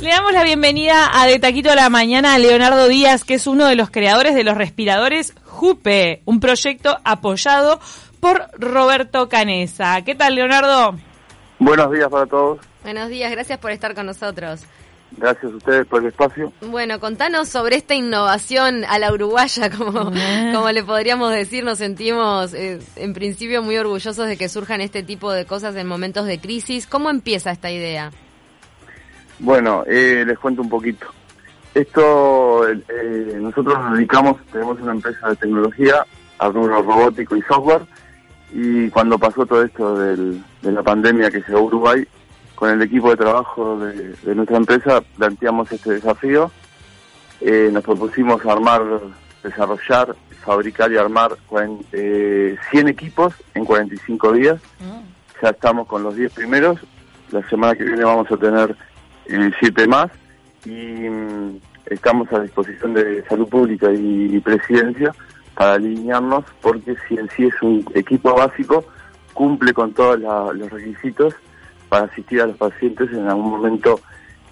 Le damos la bienvenida a De Taquito a la Mañana a Leonardo Díaz, que es uno de los creadores de los respiradores JUPE, un proyecto apoyado por Roberto Canesa. ¿Qué tal, Leonardo? Buenos días para todos. Buenos días, gracias por estar con nosotros. Gracias a ustedes por el espacio. Bueno, contanos sobre esta innovación a la uruguaya, como, Ah. como le podríamos decir, nos sentimos eh, en principio muy orgullosos de que surjan este tipo de cosas en momentos de crisis. ¿Cómo empieza esta idea? Bueno, eh, les cuento un poquito. Esto, eh, nosotros nos dedicamos, tenemos una empresa de tecnología, a rubro robótico y software, y cuando pasó todo esto del- de la pandemia que llegó a Uruguay, con el equipo de trabajo de, de nuestra empresa planteamos este desafío. Eh, nos propusimos armar, desarrollar, fabricar y armar cuaren- eh, 100 equipos en 45 días. Ya estamos con los 10 primeros. La semana que viene vamos a tener eh, siete más y mm, estamos a disposición de salud pública y, y presidencia para alinearnos porque si en sí es un equipo básico cumple con todos los requisitos para asistir a los pacientes en algún momento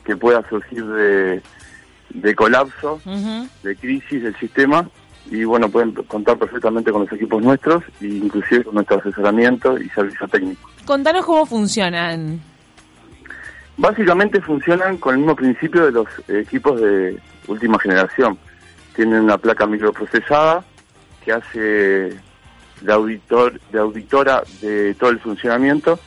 que pueda surgir de, de colapso, de crisis del sistema y bueno, pueden contar perfectamente con los equipos nuestros e inclusive con nuestro asesoramiento y servicio técnico. Contanos cómo funcionan. Básicamente funcionan con el mismo principio de los equipos de última generación. Tienen una placa microprocesada que hace de, auditor, de auditora de todo el funcionamiento,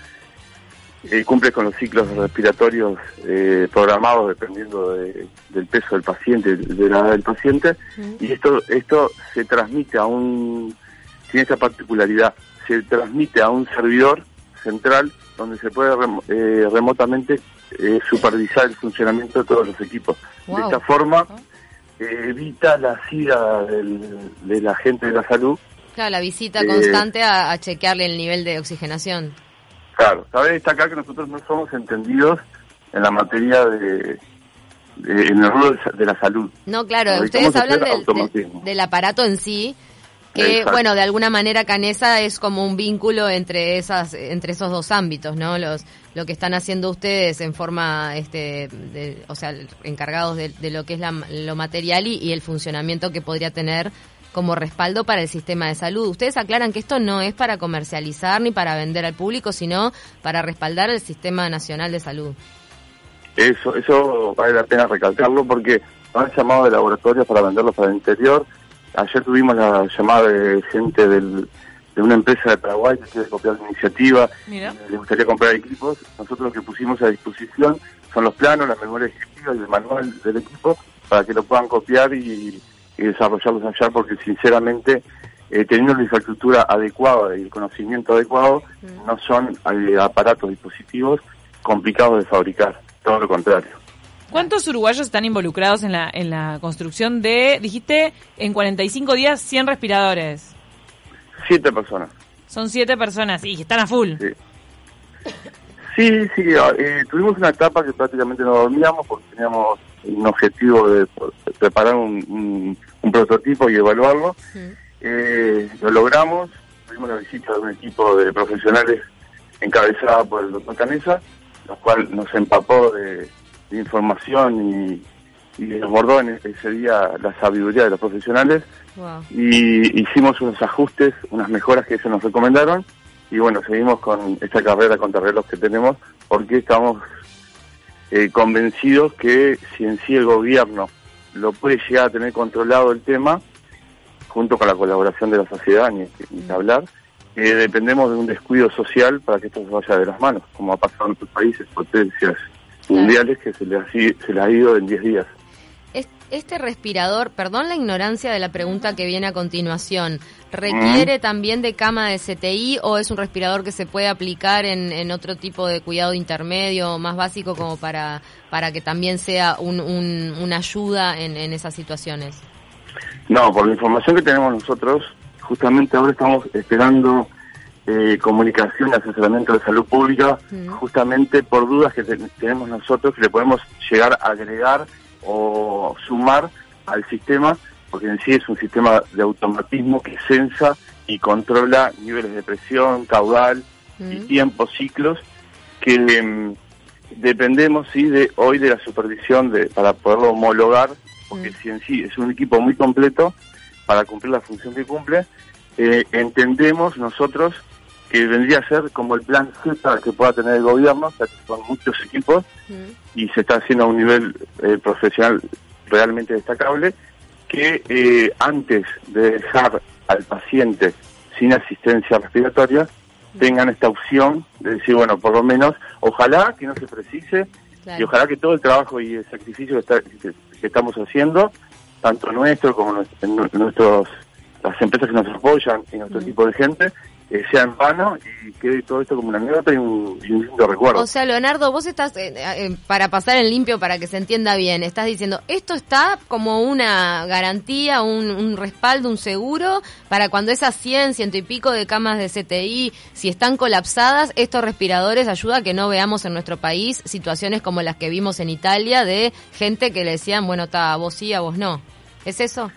eh, cumple con los ciclos respiratorios eh, programados dependiendo de- del peso del paciente, de la edad del paciente, y esto, esto se transmite a un, tiene esa particularidad, se transmite a un servidor central donde se puede remo- eh, remotamente eh, supervisar el funcionamiento de todos los equipos. De esta forma eh, evita la sida del, de la gente de la salud. Claro, la visita Eh, constante a, a chequearle el nivel de oxigenación. Claro, cabe destacar que nosotros no somos entendidos en la materia de, de- en el rubro de la salud. No, claro, Nos ustedes hablan del, del- aparato en sí, que Exacto. bueno, de alguna manera Canesa es como un vínculo entre esas entre esos dos ámbitos, ¿no? Los lo que están haciendo ustedes en forma este de- o sea, encargados de, de lo que es la- lo material y, y el funcionamiento que podría tener como respaldo para el sistema de salud. Ustedes aclaran que esto no es para comercializar ni para vender al público, sino para respaldar el sistema nacional de salud. Eso, eso vale la pena recalcarlo porque nos han llamado de laboratorios para venderlos para el interior. Ayer tuvimos la llamada de gente del- de una empresa de Paraguay que quiere copiar la iniciativa, Mira. le gustaría comprar equipos. Nosotros lo que pusimos a disposición son los planos, la memoria ejecutiva y el manual del equipo para que lo puedan copiar y, y desarrollarlos allá porque sinceramente eh, teniendo la infraestructura adecuada y el conocimiento adecuado no son eh, aparatos, dispositivos complicados de fabricar, todo lo contrario. ¿Cuántos uruguayos están involucrados en la, en la construcción de, dijiste, en 45 días 100 respiradores? Siete personas. Son siete personas y están a full. Sí, sí, sí eh, tuvimos una etapa que prácticamente no dormíamos porque teníamos un objetivo de, preparar un, un- un prototipo y evaluarlo. Eh, lo logramos, tuvimos la visita de un equipo de profesionales encabezada por el doctor Canesa, lo cual nos empapó de, de información y, y desbordó en ese día la sabiduría de los profesionales Wow. y hicimos unos ajustes, unas mejoras que ellos nos recomendaron y bueno, seguimos con esta carrera contra reloj que tenemos porque estamos eh, convencidos que si en sí el gobierno lo puede llegar a tener controlado el tema, junto con la colaboración de la sociedad, ni, hablar, eh, dependemos de un descuido social para que esto se vaya de las manos, como ha pasado en otros países, potencias mundiales que se les, ha, se les ha ido en 10 días. Es- Este respirador, perdón la ignorancia de la pregunta que viene a continuación, ¿requiere también de cama de CTI o es un respirador que se puede aplicar en, en otro tipo de cuidado intermedio más básico como para, para que también sea un, un- una ayuda en, en esas situaciones? No, por la información que tenemos nosotros, justamente ahora estamos esperando eh, comunicación y asesoramiento de salud pública, justamente por dudas que te- tenemos nosotros que le podemos llegar a agregar o sumar al sistema, porque en sí es un sistema de automatismo que sensa y controla niveles de presión, caudal y Mm. tiempos, ciclos, que em, dependemos sí de hoy de la supervisión de para poderlo homologar, porque Mm. si en sí es un equipo muy completo para cumplir la función que cumple, eh, entendemos nosotros que vendría a ser como el plan Z que pueda tener el gobierno, o sea, que son muchos equipos y se está haciendo a un nivel eh, profesional realmente destacable, que eh, antes de dejar al paciente sin asistencia respiratoria, tengan esta opción de decir, bueno, por lo menos, ojalá que no se precise Claro. y ojalá que todo el trabajo y el sacrificio que, está- que- que estamos haciendo, tanto nuestro como nuestros las empresas que nos apoyan y nuestro Mm. equipo de gente, eh, sea en vano y quede todo esto como una anécdota y un, y un lindo recuerdo. O sea, Leonardo, vos estás, eh, eh, para pasar en limpio, para que se entienda bien, estás diciendo, esto está como una garantía, un, un respaldo, un seguro, para cuando esas 100, ciento y pico de camas de CTI, si están colapsadas, estos respiradores ayuda a que no veamos en nuestro país situaciones como las que vimos en Italia de gente que le decían, bueno, está, a vos sí, a vos no. ¿Es eso?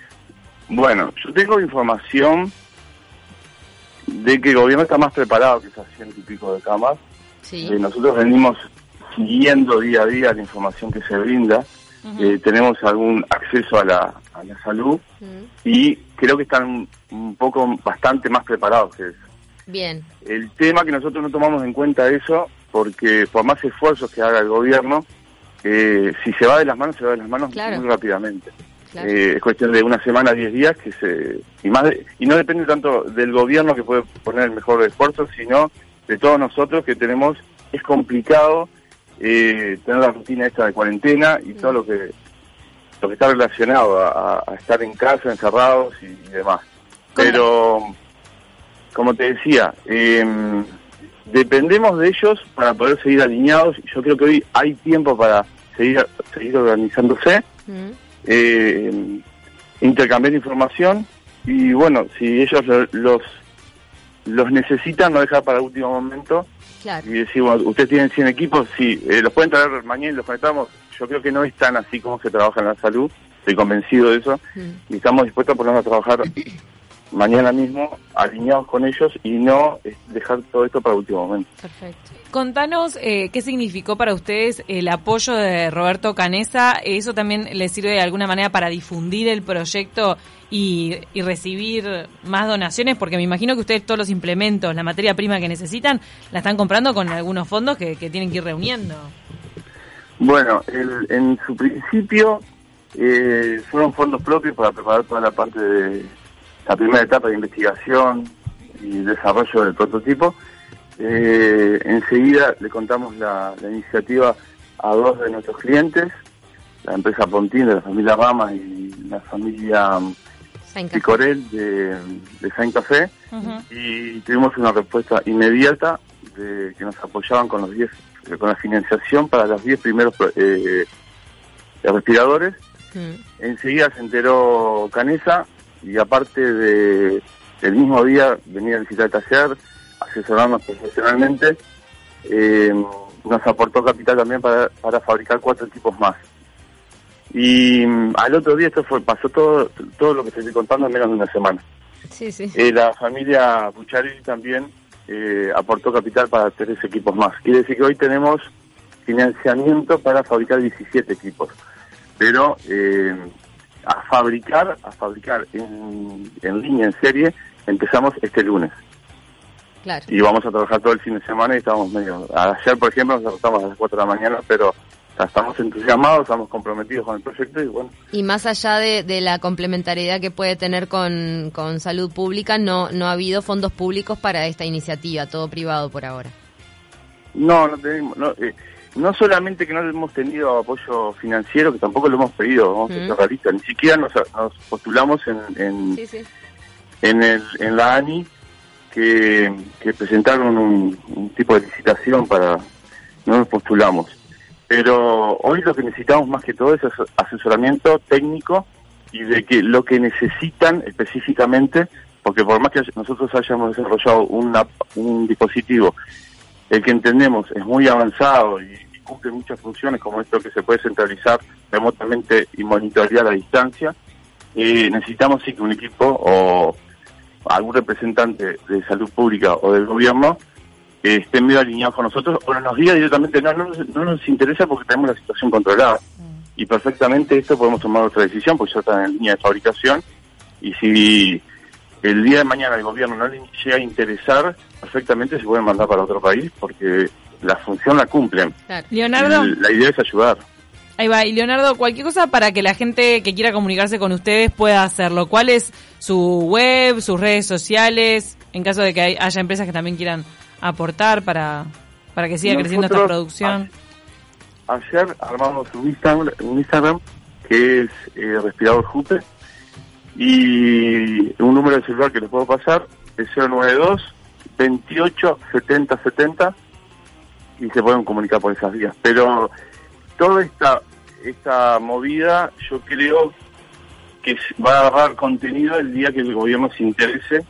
Bueno, yo tengo información de que el gobierno está más preparado que esas ciento y pico de camas. Sí. Eh, nosotros venimos siguiendo día a día la información que se brinda. Eh, tenemos algún acceso a la, a la salud y creo que están un, un poco bastante más preparados que eso. Bien. El tema que nosotros no tomamos en cuenta eso, porque por más esfuerzos que haga el gobierno, eh, si se va de las manos, se va de las manos Claro. muy rápidamente. Claro. Eh, es cuestión de una semana, diez días, que se y más de- y no depende tanto del gobierno que puede poner el mejor esfuerzo, sino de todos nosotros que tenemos, es complicado eh, tener la rutina esta de cuarentena y todo lo que lo que está relacionado a, a estar en casa, encerrados y, y demás. Pero, como te decía, em, dependemos de ellos para poder seguir alineados. Yo creo que hoy hay tiempo para seguir, seguir organizándose, Mm. Eh, intercambiar información y bueno, si ellos lo- los los necesitan, no dejar para el último momento Claro. y decir, bueno, ustedes tienen 100 equipos, sí, eh, los pueden traer mañana y los conectamos. Yo creo que no es tan así como se trabaja en la salud, estoy convencido de eso Mm. y estamos dispuestos a ponernos a trabajar mañana mismo alineados con ellos y no eh, dejar todo esto para el último momento. Perfecto. Contanos eh, qué significó para ustedes el apoyo de Roberto Canesa. ¿Eso también les sirve de alguna manera para difundir el proyecto y, y recibir más donaciones? Porque me imagino que ustedes todos los implementos, la materia prima que necesitan, la están comprando con algunos fondos que, que tienen que ir reuniendo. Bueno, el- en su principio eh, fueron fondos propios para preparar toda la parte de la primera etapa de investigación y desarrollo del prototipo. Eh, enseguida le contamos la, la iniciativa a dos de nuestros clientes, la empresa Pontín de la familia Rama y la familia um. Picorel de, de Saint Café y tuvimos una respuesta inmediata de que nos apoyaban con los 10 eh, con la financiación para los 10 primeros eh, respiradores. Mm. Enseguida se enteró Canesa y aparte de el mismo día venía a visitar el taller, asesorarnos profesionalmente, eh, nos aportó capital también para, para fabricar cuatro equipos más. Y mm, al otro día esto fue pasó todo todo lo que te estoy contando en menos de una semana. Sí, sí. Eh, la familia Pucharelli también eh, aportó capital para tres equipos más. Quiere decir que hoy tenemos financiamiento para fabricar 17 equipos. Pero eh, fabricar, a fabricar en, en línea, en serie, empezamos este lunes. Claro. Y vamos a trabajar todo el fin de semana y estamos medio... Ayer, por ejemplo, nos acostamos a las 4 de la mañana, pero estamos entusiasmados, estamos comprometidos con el proyecto y bueno, Y más allá de, de la complementariedad que puede tener con, con salud pública, no, no ha habido fondos públicos para esta iniciativa, todo privado por ahora. No, no tenemos. No, eh, no solamente que no hemos tenido apoyo financiero, que tampoco lo hemos pedido, vamos a ser Mm. realistas. Ni siquiera nos, nos postulamos en, en, Sí, sí. en, el, en la ANI que, que presentaron un, un tipo de licitación para. No nos postulamos. Pero hoy lo que necesitamos más que todo es asesoramiento técnico y de que lo que necesitan específicamente, porque por más que nosotros hayamos desarrollado una, un dispositivo el que entendemos es muy avanzado y, y cumple muchas funciones como esto que se puede centralizar remotamente y monitorear a distancia, eh, necesitamos sí que un equipo o algún representante de salud pública o del gobierno eh, estén medio alineados con nosotros o nos diga directamente, no, no, nos- no nos interesa porque tenemos la situación controlada. Y perfectamente esto podemos tomar otra decisión porque ya está en línea de fabricación y si el día de mañana el gobierno no le llega a interesar, perfectamente se pueden mandar para otro país porque la función la cumplen. Claro. Leonardo, La idea es ayudar. ahí va. Y Leonardo, cualquier cosa para que la gente que quiera comunicarse con ustedes pueda hacerlo. ¿Cuál es su web, sus redes sociales, en caso de que hay- haya empresas que también quieran aportar para, para que siga creciendo esta producción? Ayer armamos un Instagram, un Instagram que es eh, Respirador Jupe y un número de celular que les puedo pasar es 092 28 70 70 y se pueden comunicar por esas vías. Pero toda esta esta movida yo creo que va a agarrar contenido el día que el gobierno se interese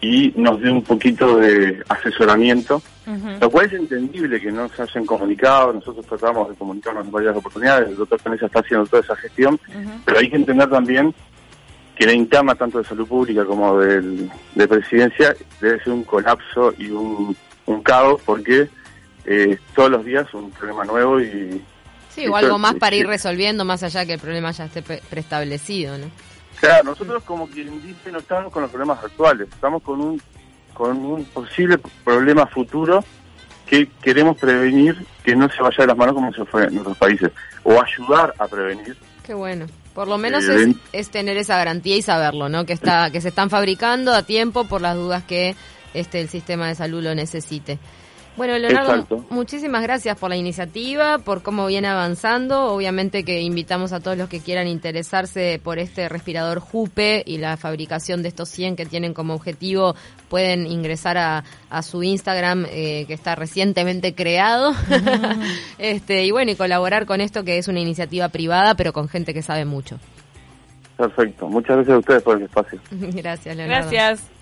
y nos dé un poquito de asesoramiento lo cual es entendible que no se hayan comunicado, nosotros tratamos de comunicarnos en varias oportunidades, el doctor Canesa está haciendo toda esa gestión, pero hay que entender también que la interna tanto de salud pública como del, de presidencia debe ser un colapso y un, un caos porque eh, todos los días un problema nuevo y Sí, o algo más para ir resolviendo más allá que el problema ya esté pre- preestablecido, ¿no? Claro, nosotros como quien dice no estamos con los problemas actuales, estamos con un con un posible problema futuro que queremos prevenir que no se vaya de las manos como se fue en otros países, o ayudar a prevenir. Qué bueno. Por lo menos Eh, es, es tener esa garantía y saberlo, ¿no? Que está que se están fabricando a tiempo por las dudas que este el sistema de salud lo necesite. Bueno, Leonardo, Exacto. muchísimas gracias por la iniciativa, por cómo viene avanzando. Obviamente que invitamos a todos los que quieran interesarse por este respirador Jupe y la fabricación de estos 100 que tienen como objetivo, pueden ingresar a, a su Instagram eh, que está recientemente creado. este Y bueno, y colaborar con esto que es una iniciativa privada, pero con gente que sabe mucho. Perfecto. Muchas gracias a ustedes por el espacio. Gracias, Leonardo. Gracias.